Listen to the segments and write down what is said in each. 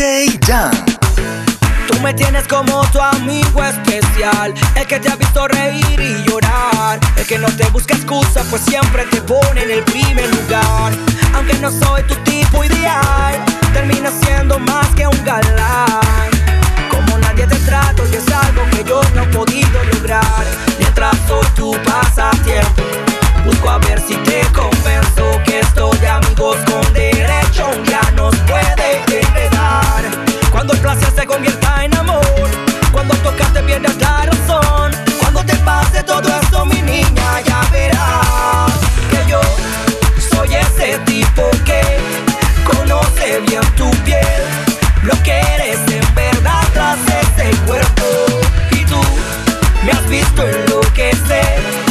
Tú me tienes como tu amigo especial, el que te ha visto reír y llorar, el que no te busca excusa, pues siempre te pone en el primer lugar. Aunque no soy tu tipo ideal, termina siendo más que un galán. Como nadie te trato y es algo que yo no he podido lograr. Mientras soy tu pasatiempo, busco a ver si te convenzo que estoy de amigos con derecho. Día nos puede. Cuando el placer se convierta en amor, cuando tocas te pierdas la razón. Cuando te pase todo esto, mi niña, ya verás que yo soy ese tipo que conoce bien tu piel, lo que eres en verdad tras ese cuerpo. Y tú me has visto enloquecer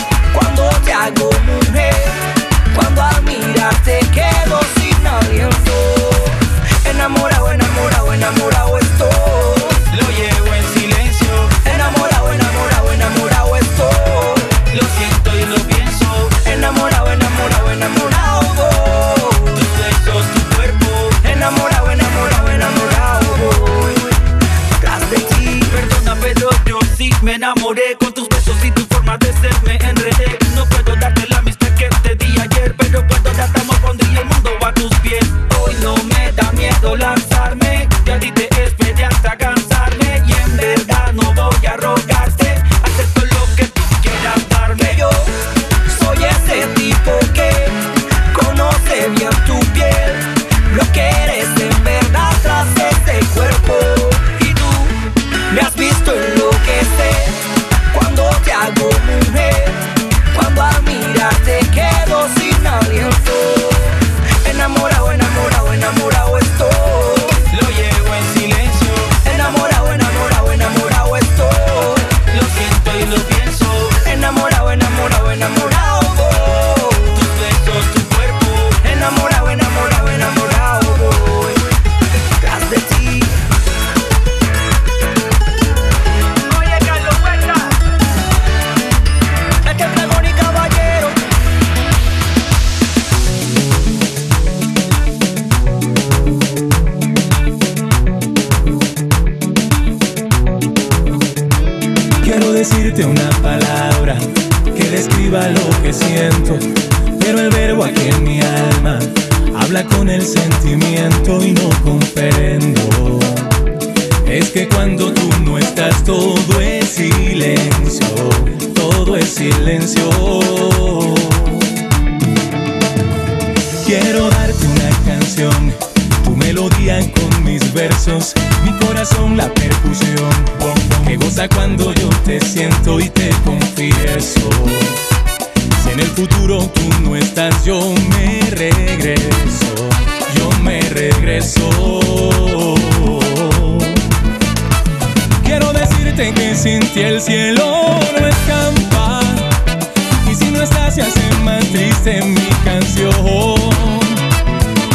triste mi canción.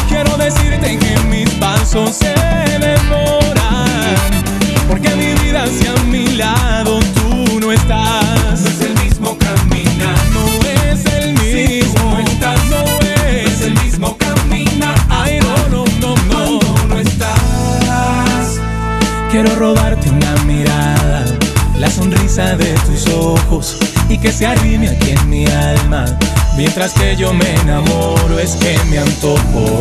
Quiero decirte que mis pasos se demoran porque mi vida hacia mi lado tú no estás. No es el mismo caminar, no es el mismo. no estás, no es el mismo caminar. Ay, no, no, no, no, no estás. Quiero robarte una mirada, la sonrisa de tus ojos y que se arrime aquí. Mientras que yo me enamoro es que me antojo.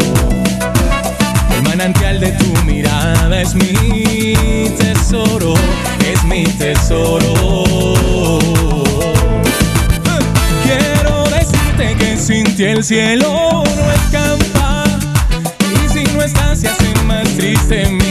El manantial de tu mirada es mi tesoro, es mi tesoro. Quiero decirte que sin ti el cielo no escampa y si no estás se hace más triste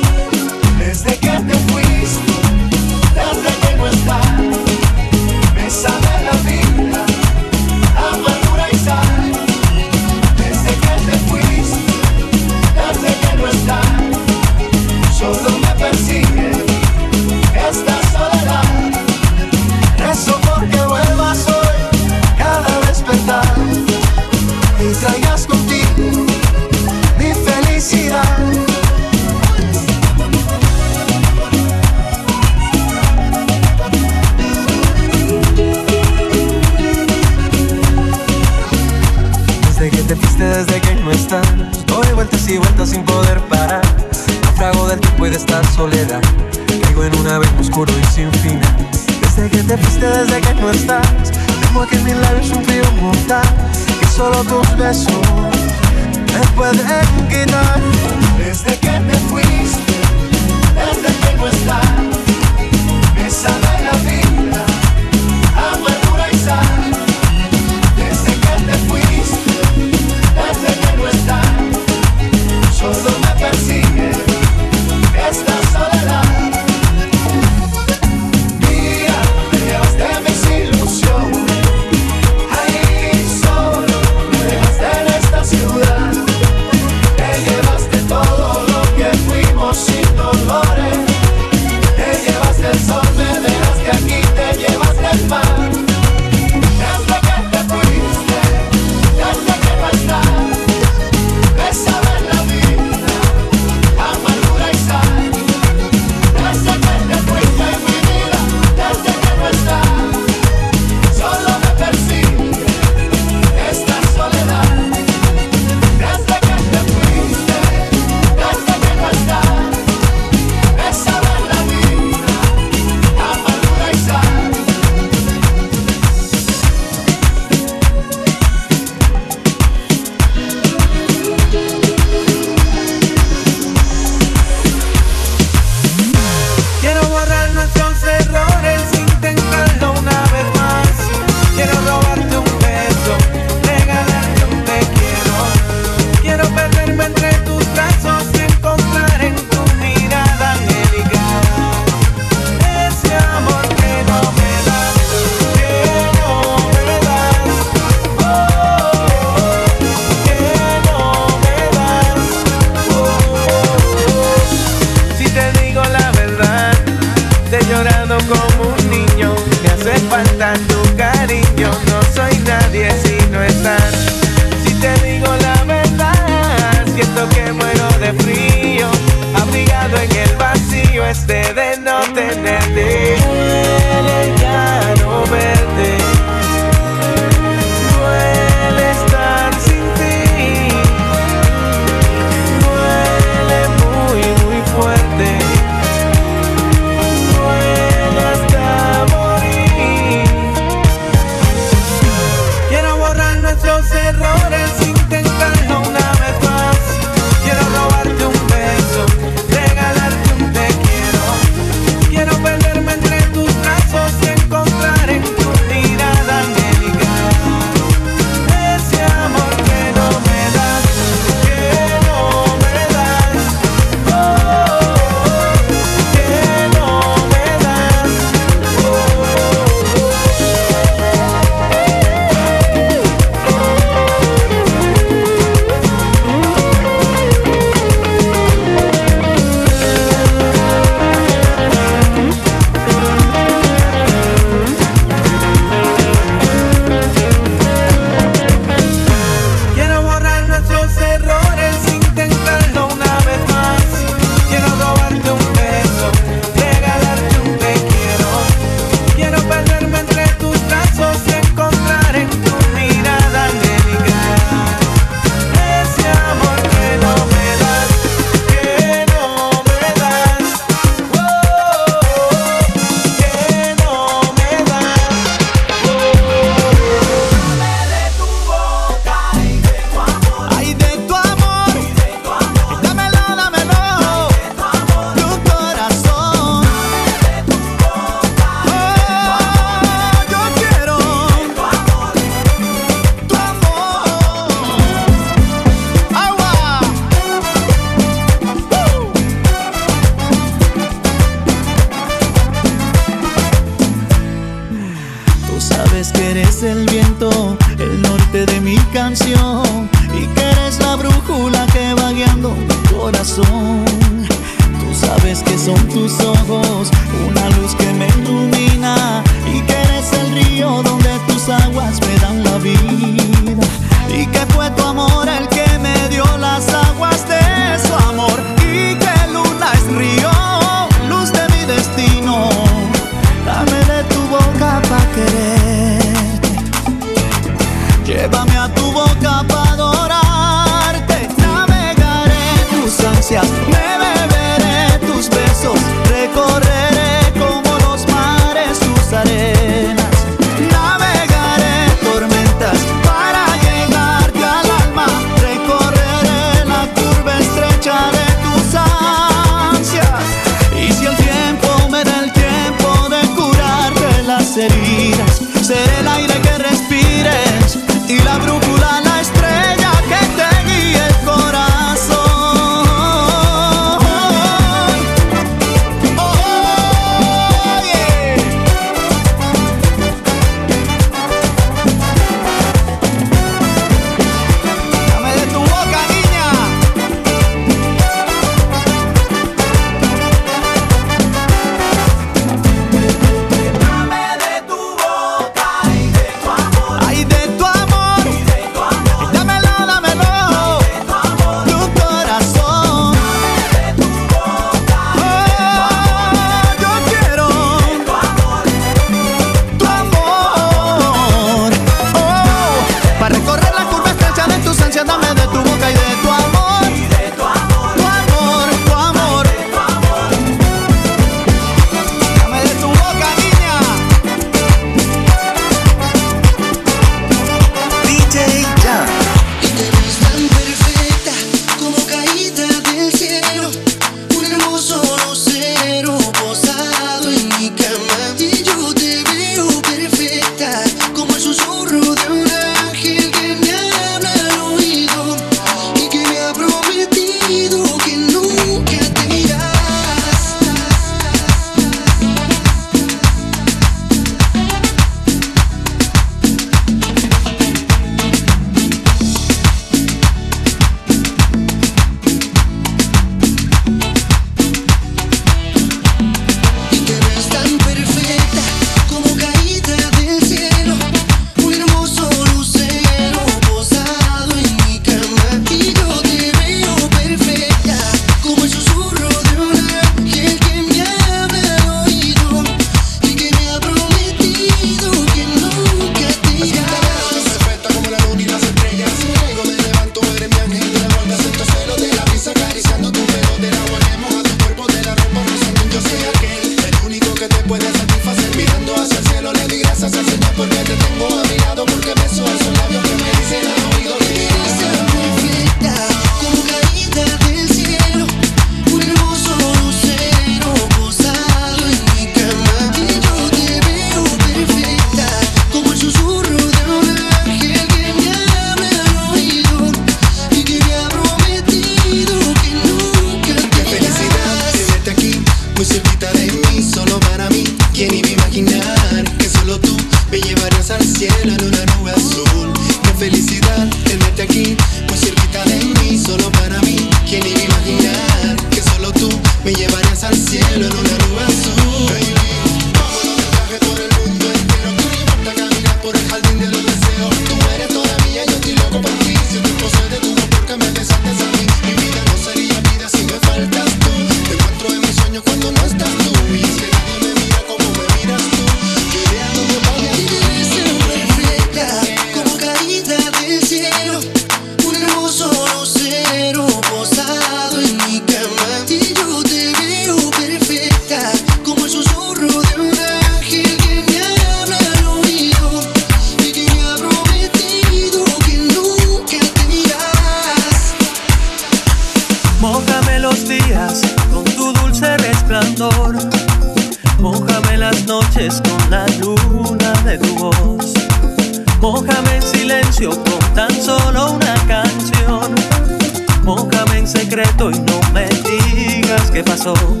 pasó.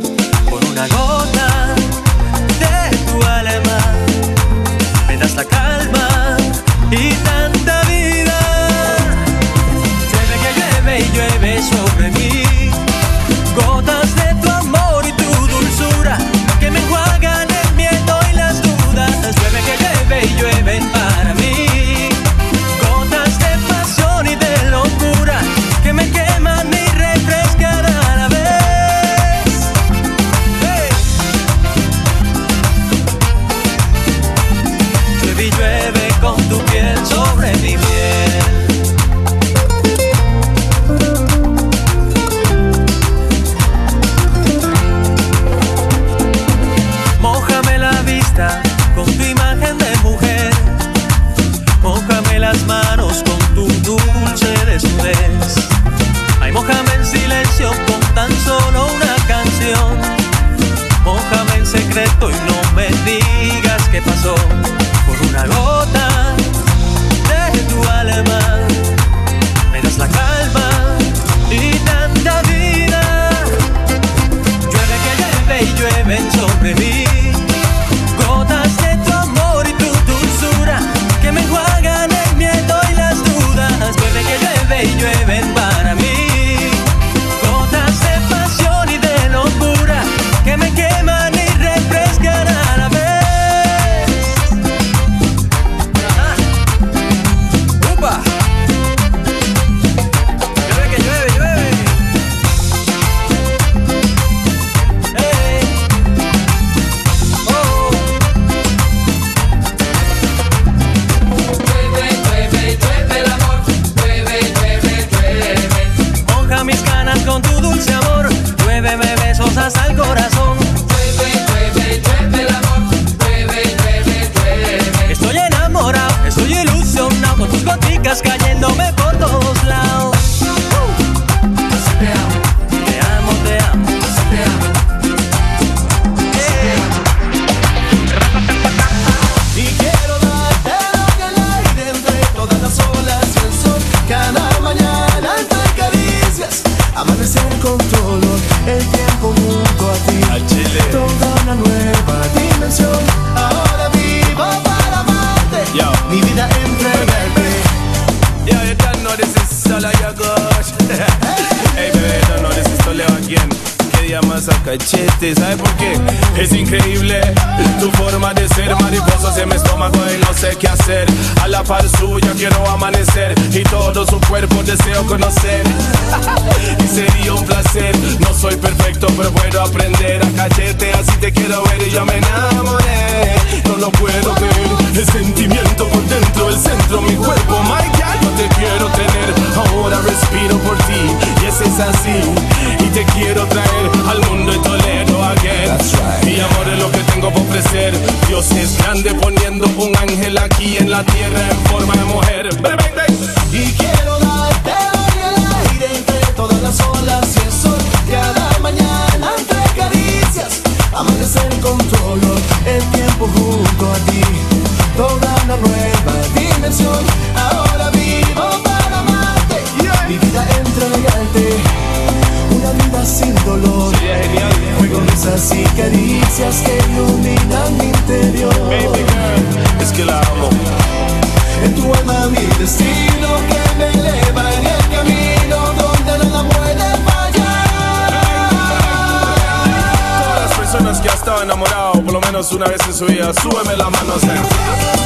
menos una vez en su vida. Súbeme la mano.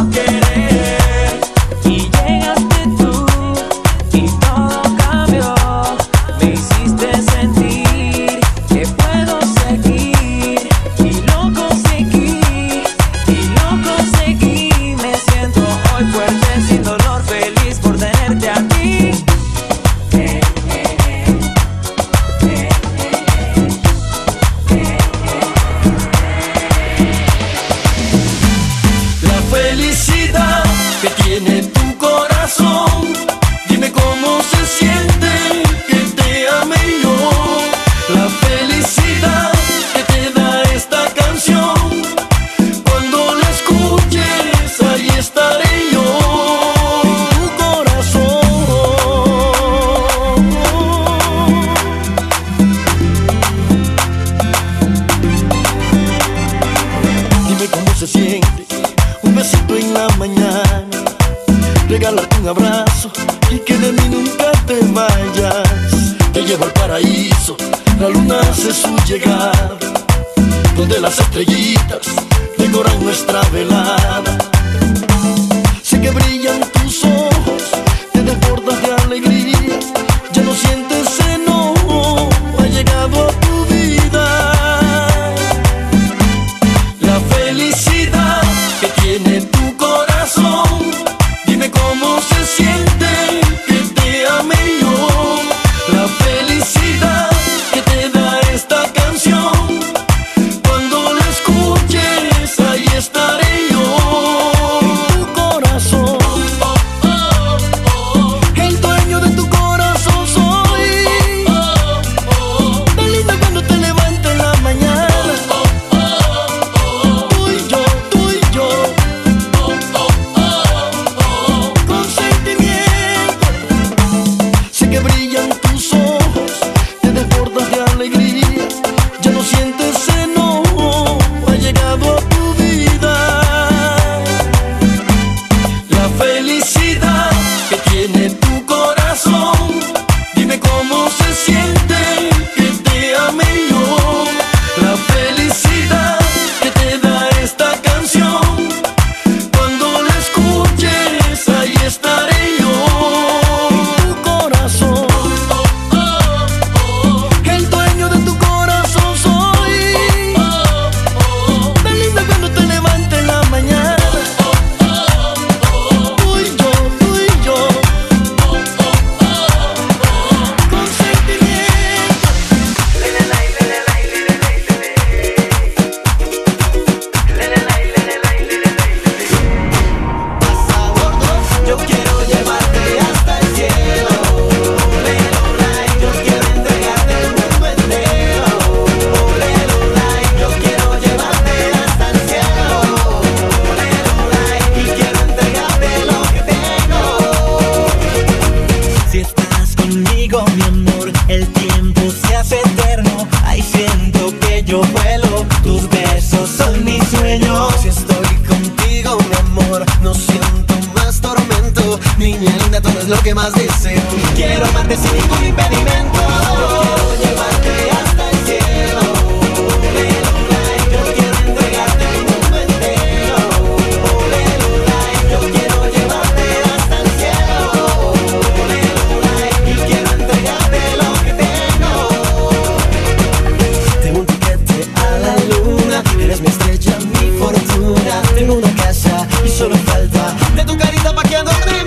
okay una casa y solo falta de tu carita pa' que adorne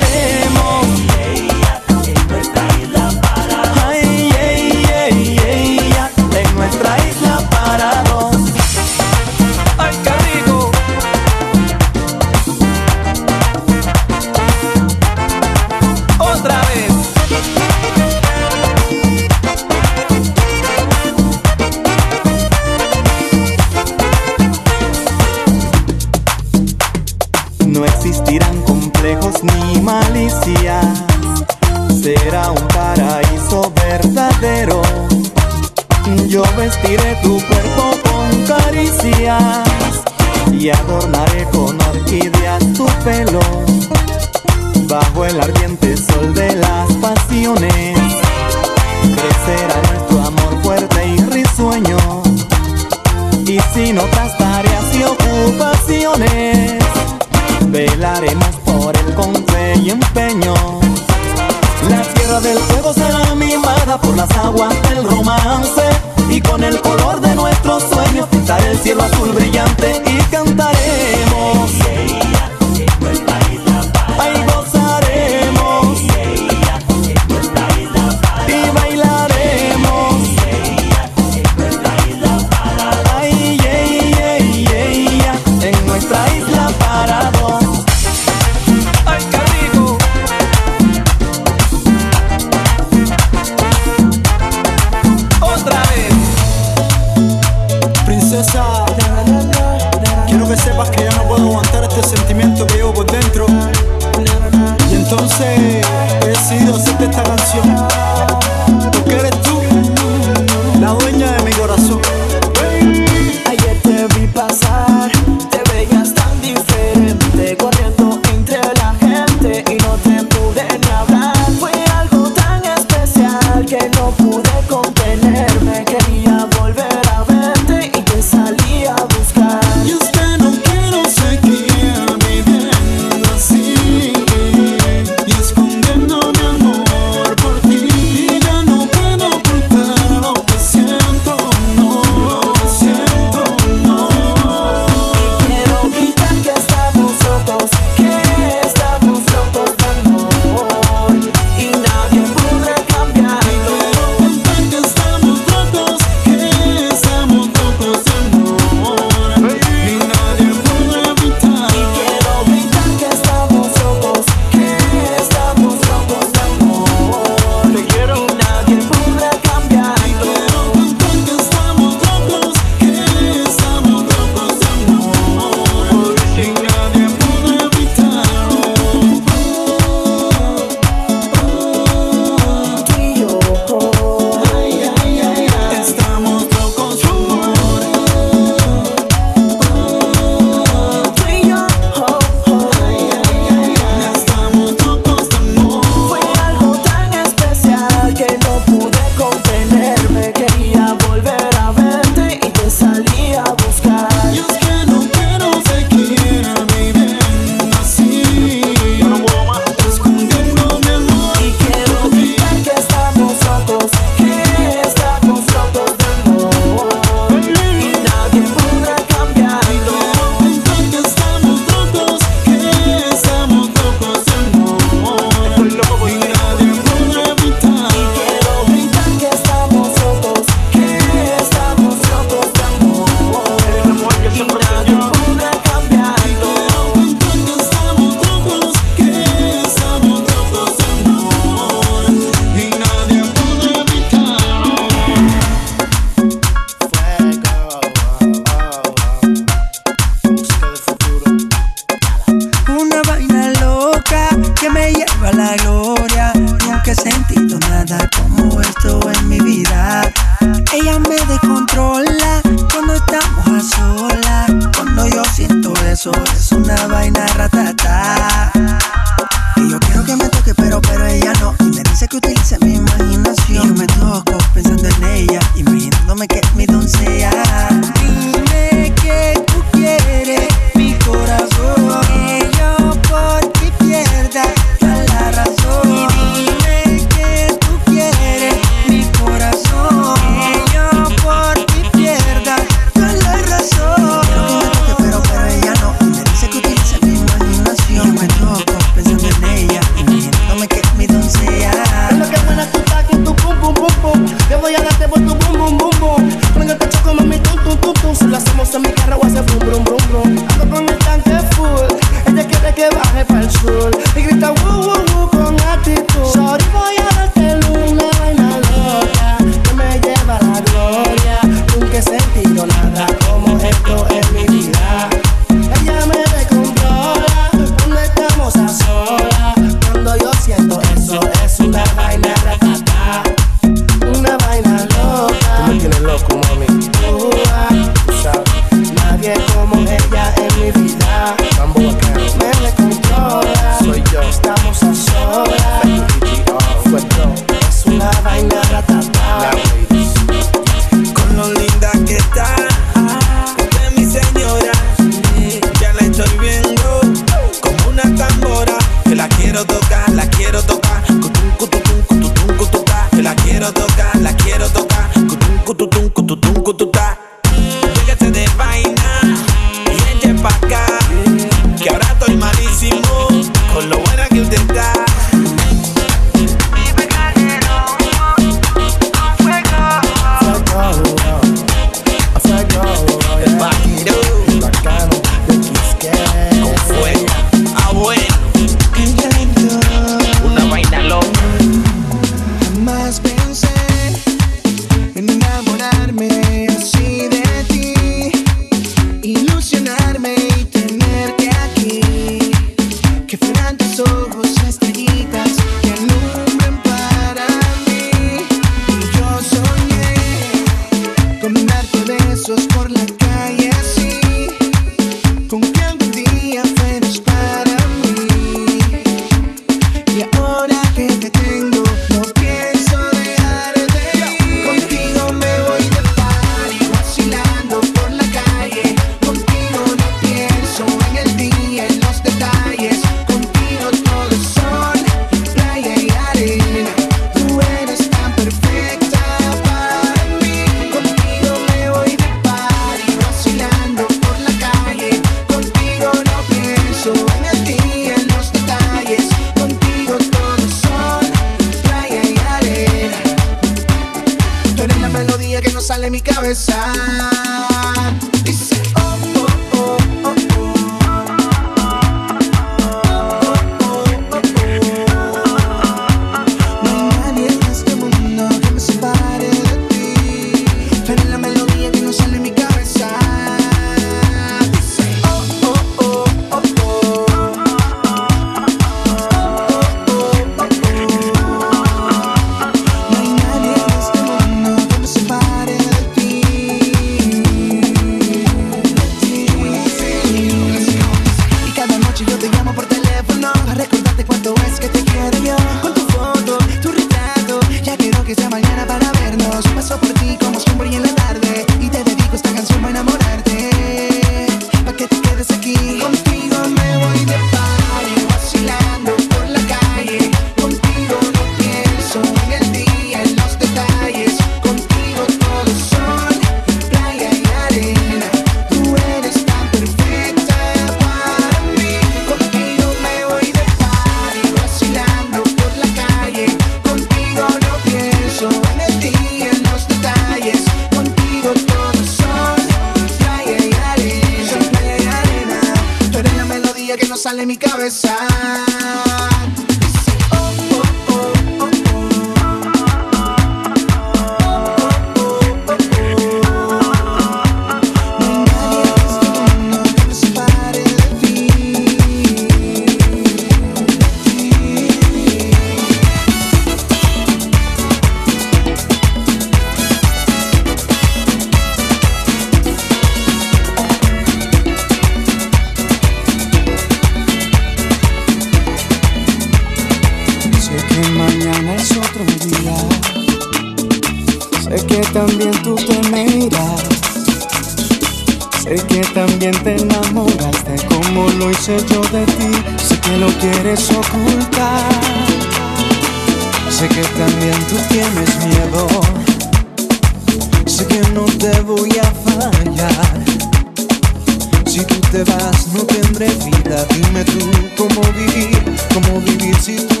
si tú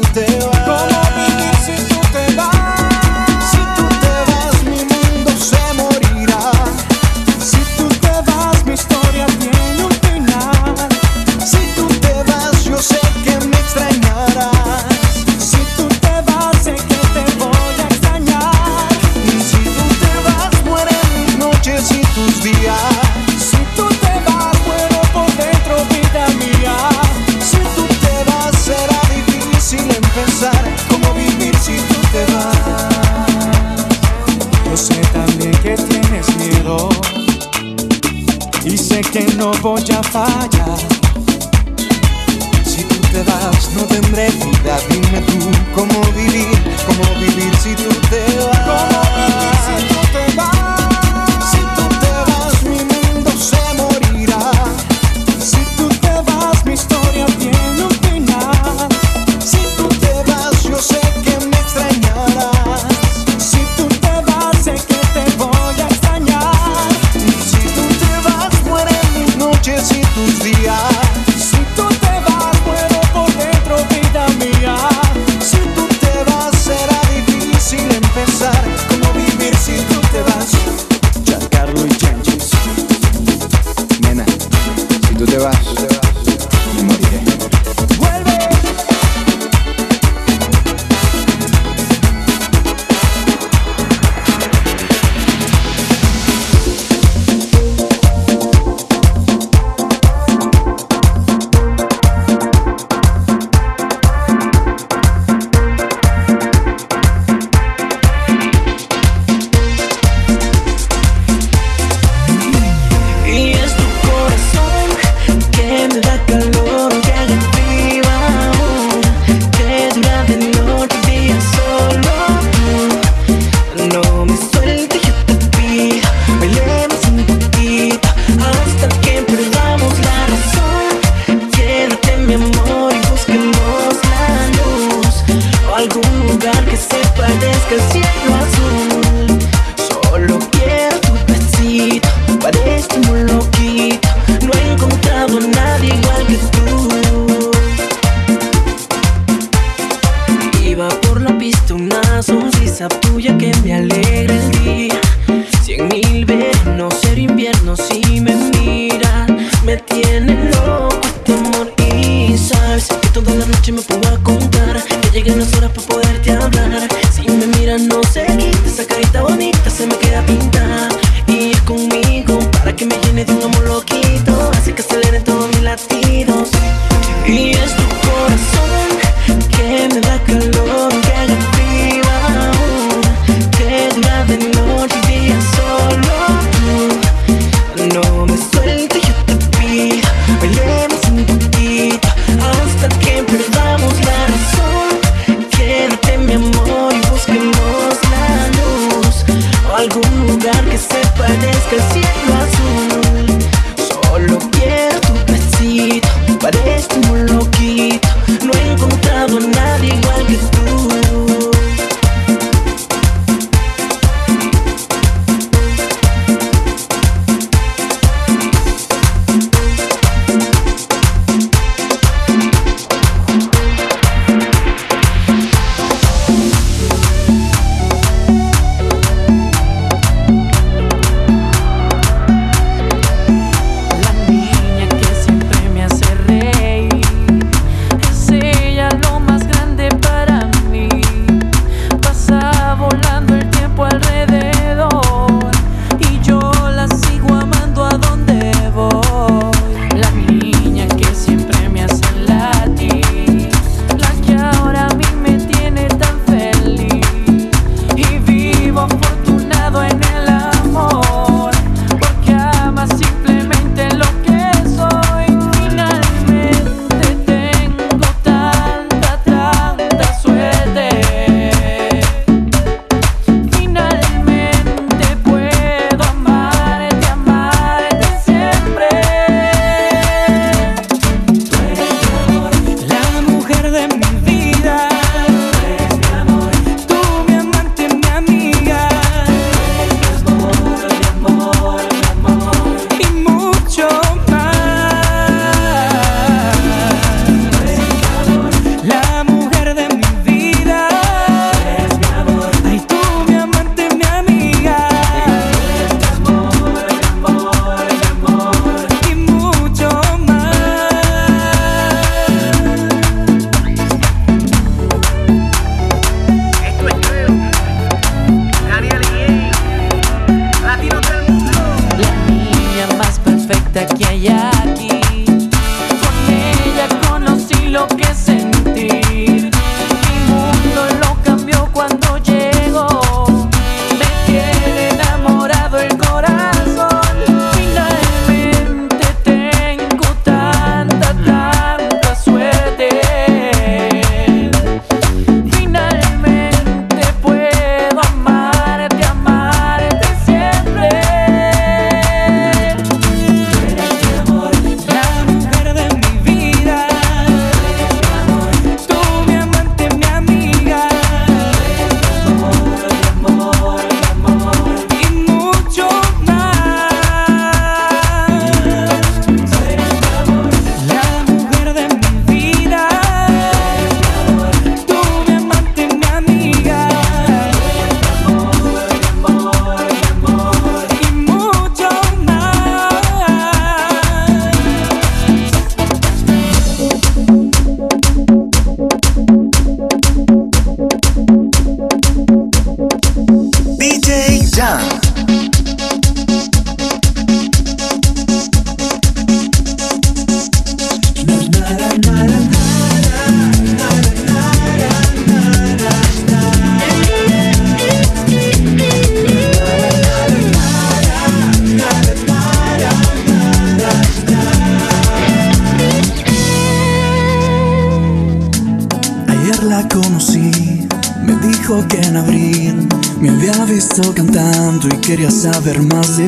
saber más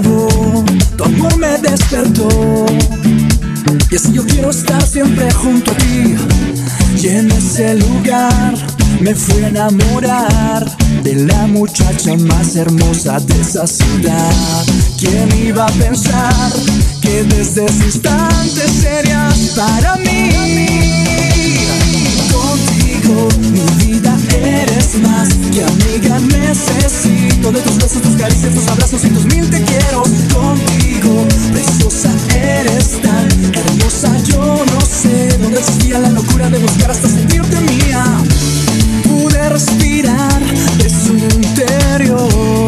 tu amor me despertó. Y así yo quiero estar siempre junto a ti. Y en ese lugar me fui a enamorar de la muchacha más hermosa de esa ciudad. ¿Quién iba a pensar que desde ese instante serías para mí? mi vida eres más que amiga. Necesito de tus besos, tus caricias, tus abrazos y tus mil te quiero contigo, preciosa eres tan hermosa, yo no sé dónde existía la locura de buscar hasta sentirte mía, pude respirar de su interior,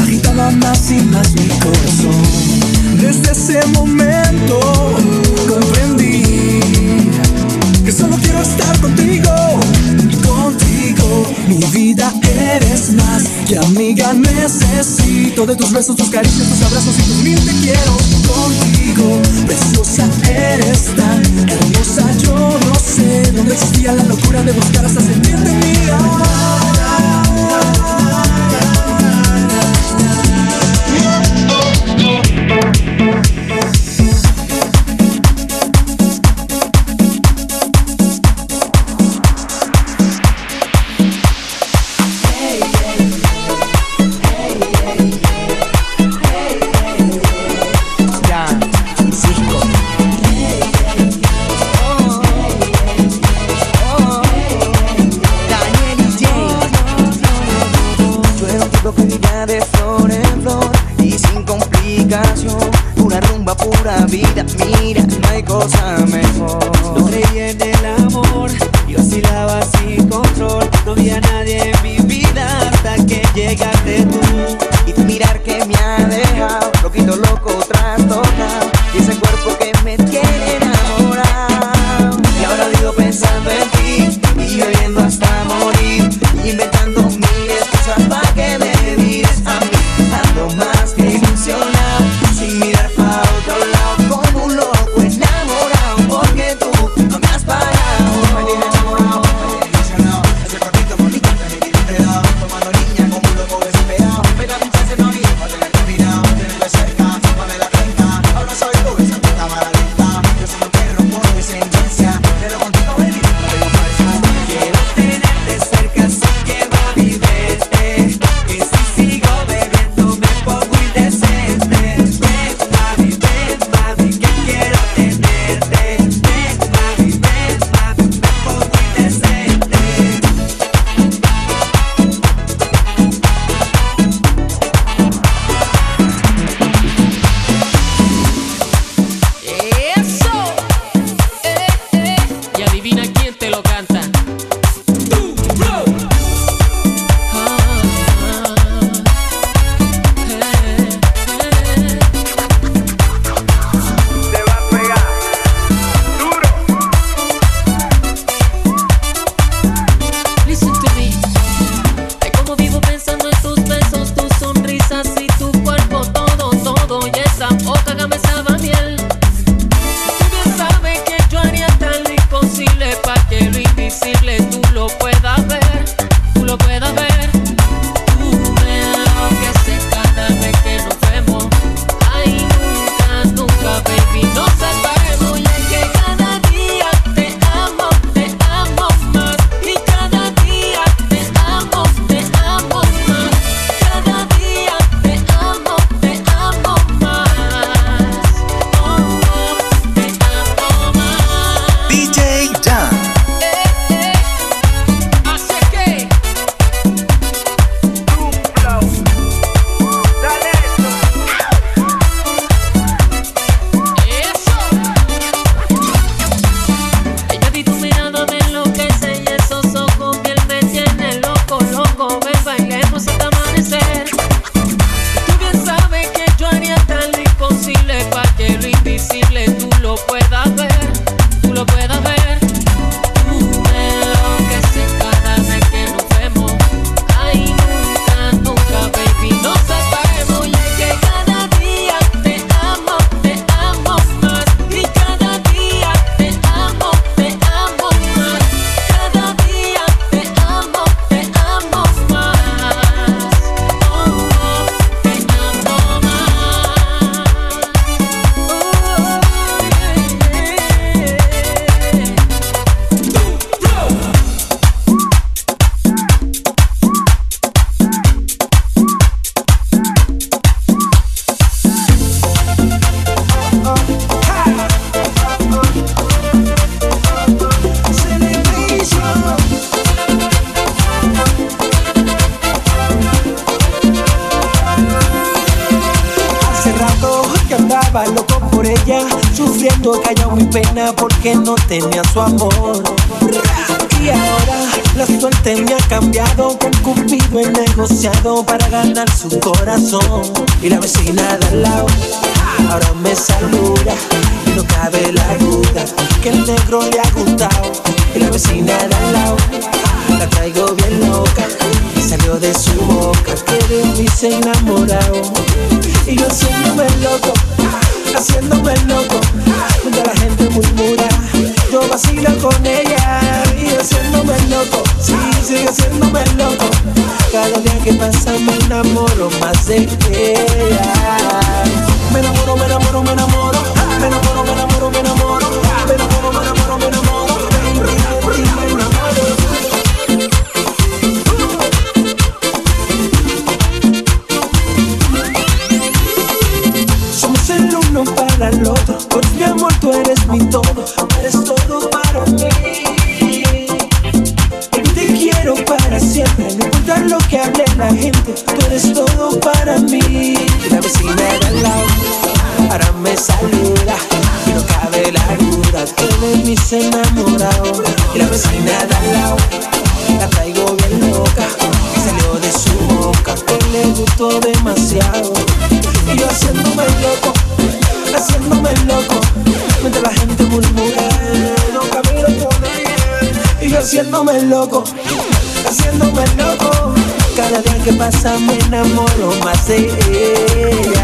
agitaba más y más mi corazón, desde ese momento comprendo quiero estar contigo, contigo. Mi vida eres más que amiga. Necesito de tus besos, tus caricias, tus abrazos y tus mil te quiero. Contigo, preciosa eres tan hermosa. Yo no sé dónde existía la locura de buscar hasta sentirte mía. Y la vecina de al lado ahora me saluda y no cabe la duda que el negro le ha gustado. Y la vecina de al lado la traigo bien loca y salió de su boca que de mí se enamorado. Y yo haciéndome loco, haciéndome loco, cuando la gente murmura, yo vacilo con ella y haciéndome loco, sí, sigue haciéndome loco. Cada día que pasa me enamoro más de ella. Me enamoro, me enamoro, me enamoro, me enamoro, me enamoro, me enamoro, enamorado. Y la vecina de al lado la traigo bien loca y salió de su boca que le gustó demasiado. Y yo haciéndome loco, haciéndome loco, mientras la gente murmura, no camino con ella. Y yo haciéndome loco, haciéndome loco, cada día que pasa me enamoro más de ella.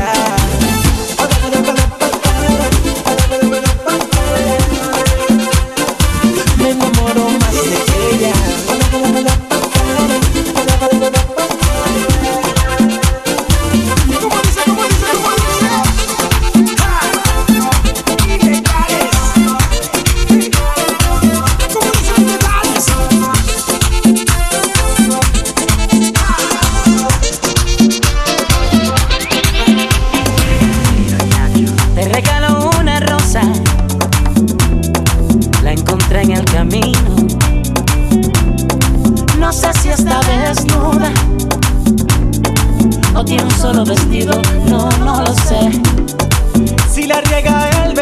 Solo vestido, no, no lo sé. Si la riega el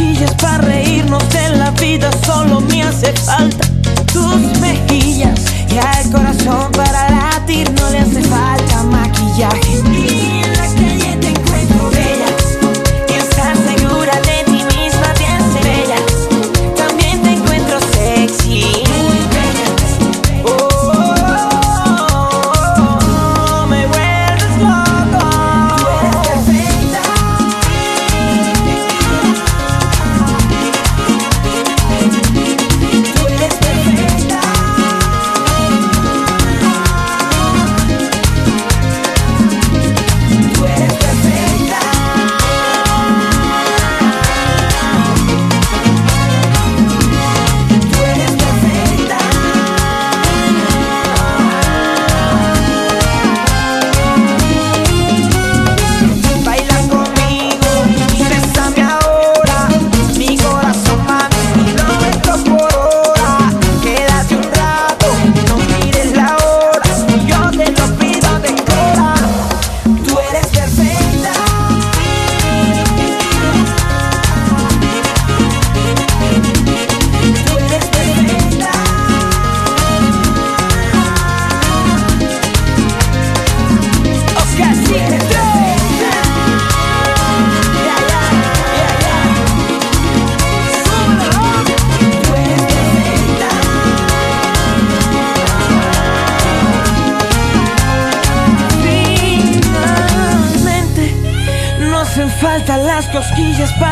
cuchillas para reírnos de la vida, solo me hace falta tus mejillas y al corazón para latir no le hace falta maquillaje. Falta las cosquillas para